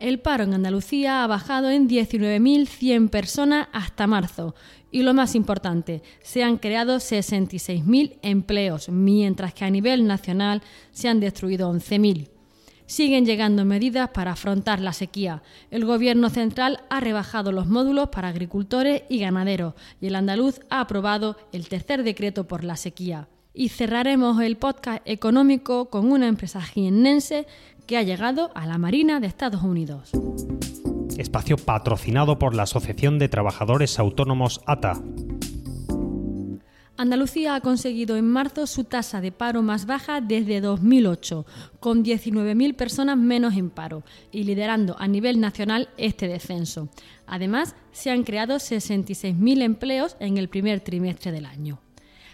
El paro en Andalucía ha bajado en 19.100 personas hasta marzo. Y lo más importante, se han creado 66.000 empleos, mientras que a nivel nacional se han destruido 11.000. Siguen llegando medidas para afrontar la sequía. El Gobierno central ha rebajado los módulos para agricultores y ganaderos y el andaluz ha aprobado el tercer decreto por la sequía. Y cerraremos el podcast económico con una empresa jiennense que ha llegado a la Marina de Estados Unidos. Espacio patrocinado por la Asociación de Trabajadores Autónomos ATA. Andalucía ha conseguido en marzo su tasa de paro más baja desde 2008, con 19.000 personas menos en paro y liderando a nivel nacional este descenso. Además, se han creado 66.000 empleos en el primer trimestre del año.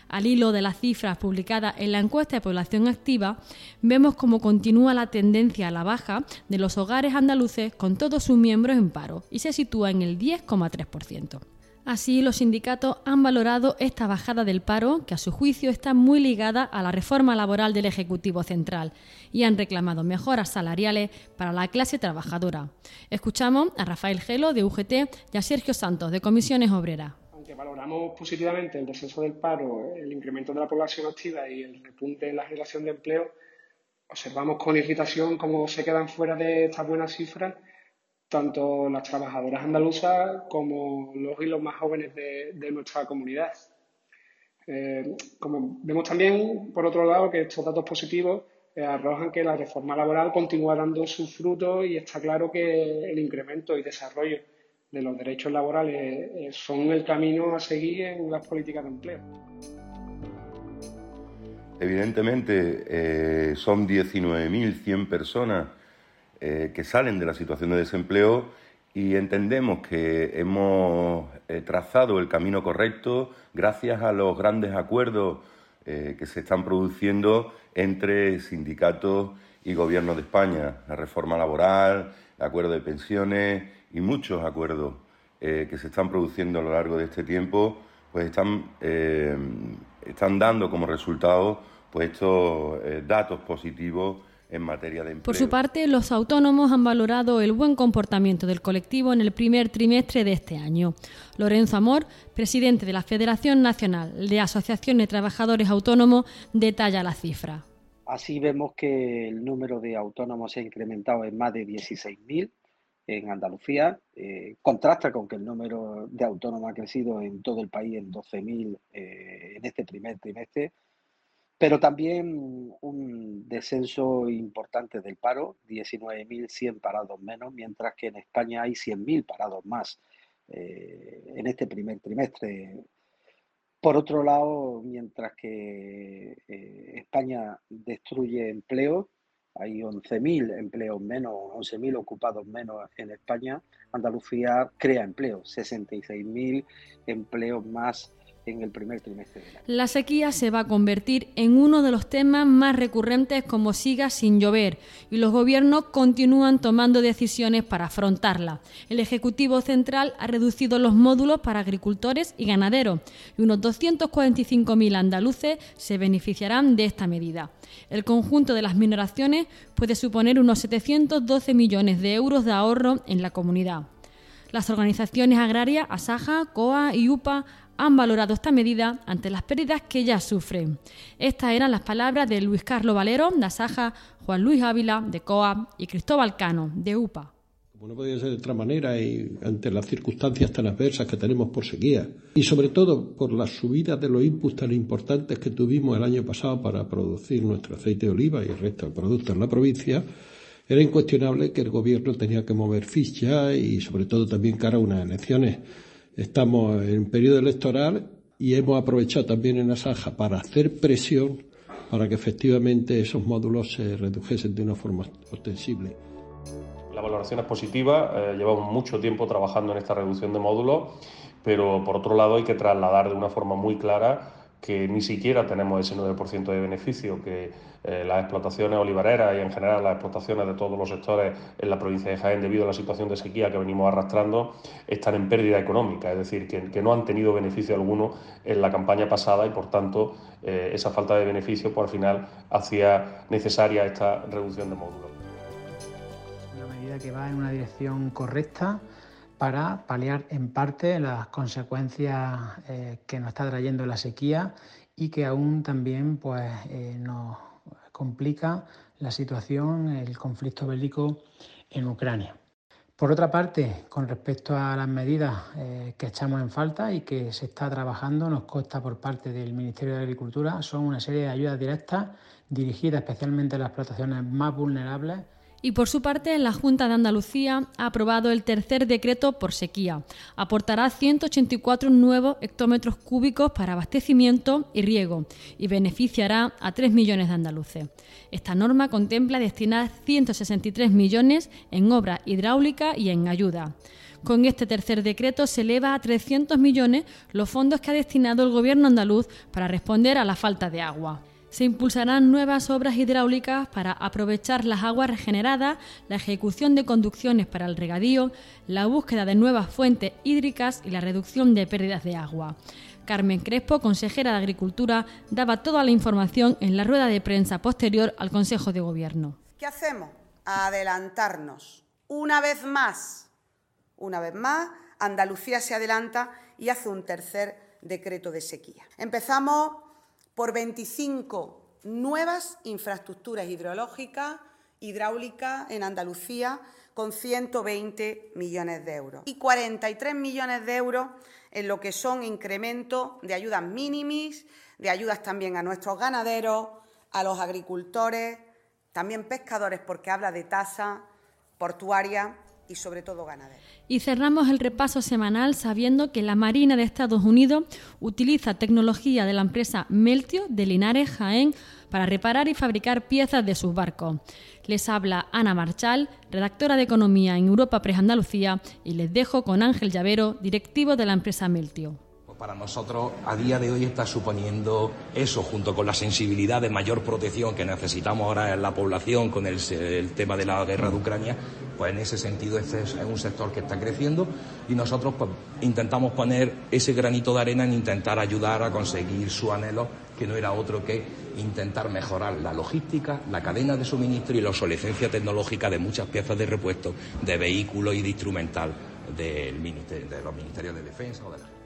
Al hilo de las cifras publicadas en la encuesta de población activa, vemos cómo continúa la tendencia a la baja de los hogares andaluces con todos sus miembros en paro y se sitúa en el 10,3%. Así, los sindicatos han valorado esta bajada del paro, que a su juicio está muy ligada a la reforma laboral del Ejecutivo Central, y han reclamado mejoras salariales para la clase trabajadora. Escuchamos a Rafael Gelo, de UGT, y a Sergio Santos, de Comisiones Obreras valoramos positivamente el descenso del paro, el incremento de la población activa y el repunte en la generación de empleo, observamos con irritación cómo se quedan fuera de estas buenas cifras tanto las trabajadoras andaluzas como los y los más jóvenes de, nuestra comunidad. Eh, vemos también, por otro lado, que estos datos positivos eh, arrojan que la reforma laboral continúa dando sus frutos y está claro que el incremento y desarrollo de los derechos laborales eh, son el camino a seguir en las políticas de empleo. Evidentemente, eh, son 19.100 personas eh, que salen de la situación de desempleo y entendemos que hemos trazado el camino correcto gracias a los grandes acuerdos que se están produciendo entre sindicatos y gobierno de España. La reforma laboral, el acuerdo de pensiones, y muchos acuerdos eh, que se están produciendo a lo largo de este tiempo, pues están, eh, están dando como resultado pues estos eh, datos positivos en materia de empleo. Por su parte, los autónomos han valorado el buen comportamiento del colectivo en el primer trimestre de este año. Lorenzo Amor, presidente de la Federación Nacional de Asociaciones de Trabajadores Autónomos, detalla la cifra. Así vemos que el número de autónomos se ha incrementado en más de 16.000 en Andalucía. Eh, contrasta con que el número de autónomos ha crecido en todo el país en 12.000 eh, en este primer trimestre, pero también un descenso importante del paro, 19.100 parados menos, mientras que en España hay 100.000 parados más eh, en este primer trimestre. Por otro lado, mientras que España destruye empleo, hay 11.000 empleos menos, 11.000 ocupados menos en España. Andalucía crea empleos, 66.000 empleos más en el primer trimestre La sequía se va a convertir en uno de los temas más recurrentes como siga sin llover y los gobiernos continúan tomando decisiones para afrontarla. El Ejecutivo Central ha reducido los módulos para agricultores y ganaderos y unos 245.000 andaluces se beneficiarán de esta medida. El conjunto de las minoraciones puede suponer unos 712 millones de euros de ahorro en la comunidad. Las organizaciones agrarias, Asaja, COA y UPA han valorado esta medida ante las pérdidas que ya sufren. Estas eran las palabras de Luis Carlos Valero, de Asaja, Juan Luis Ávila, de COA y Cristóbal Cano, de UPA. No podía ser de otra manera y ante las circunstancias tan adversas que tenemos por sequía y sobre todo por la subida de los inputs tan importantes que tuvimos el año pasado para producir nuestro aceite de oliva y el resto de productos en la provincia, era incuestionable que el gobierno tenía que mover ficha y sobre todo también cara a unas elecciones Estamos en periodo electoral y hemos aprovechado también en Asaja para hacer presión para que efectivamente esos módulos se redujesen de una forma ostensible. La valoración es positiva, eh, llevamos mucho tiempo trabajando en esta reducción de módulos, pero por otro lado hay que trasladar de una forma muy clara que ni siquiera tenemos ese 9% de beneficio, que eh, las explotaciones olivareras y en general las explotaciones de todos los sectores en la provincia de Jaén, debido a la situación de sequía que venimos arrastrando, están en pérdida económica, es decir, que, no han tenido beneficio alguno en la campaña pasada y, por tanto, eh, esa falta de beneficio, por pues, al final, hacía necesaria esta reducción de módulos. Una medida que va en una dirección correcta para paliar en parte las consecuencias eh, que nos está trayendo la sequía y que aún también pues, eh, nos complica la situación, el conflicto bélico en Ucrania. Por otra parte, con respecto a las medidas eh, que echamos en falta y que se está trabajando, nos consta por parte del Ministerio de Agricultura, son una serie de ayudas directas dirigidas especialmente a las explotaciones más vulnerables y por su parte, la Junta de Andalucía ha aprobado el tercer decreto por sequía. Aportará 184 nuevos hectómetros cúbicos para abastecimiento y riego y beneficiará a 3 millones de andaluces. Esta norma contempla destinar 163 millones en obra hidráulica y en ayuda. Con este tercer decreto se eleva a 300 millones los fondos que ha destinado el Gobierno andaluz para responder a la falta de agua. Se impulsarán nuevas obras hidráulicas para aprovechar las aguas regeneradas, la ejecución de conducciones para el regadío, la búsqueda de nuevas fuentes hídricas y la reducción de pérdidas de agua. Carmen Crespo, consejera de Agricultura, daba toda la información en la rueda de prensa posterior al Consejo de Gobierno. ¿Qué hacemos? Adelantarnos. Una vez más, una vez más, Andalucía se adelanta y hace un tercer decreto de sequía. Empezamos por 25 nuevas infraestructuras hidrológicas, hidráulicas en Andalucía con 120 millones de euros. Y 43 millones de euros en lo que son incrementos de ayudas mínimas, de ayudas también a nuestros ganaderos, a los agricultores, también pescadores porque habla de tasa portuaria y sobre todo. Y cerramos el repaso semanal sabiendo que la Marina de Estados Unidos utiliza tecnología de la empresa Meltio de Linares Jaén para reparar y fabricar piezas de sus barcos. Les habla Ana Marchal, redactora de Economía en Europa Press Andalucía, y les dejo con Ángel Llavero, directivo de la empresa Meltio para nosotros a día de hoy está suponiendo eso, junto con la sensibilidad de mayor protección que necesitamos ahora en la población con el, tema de la guerra de Ucrania, pues en ese sentido este es un sector que está creciendo y nosotros pues, intentamos poner ese granito de arena en intentar ayudar a conseguir su anhelo, que no era otro que intentar mejorar la logística, la cadena de suministro y la obsolescencia tecnológica de muchas piezas de repuesto de vehículos y de instrumental del de los ministerios de defensa o de la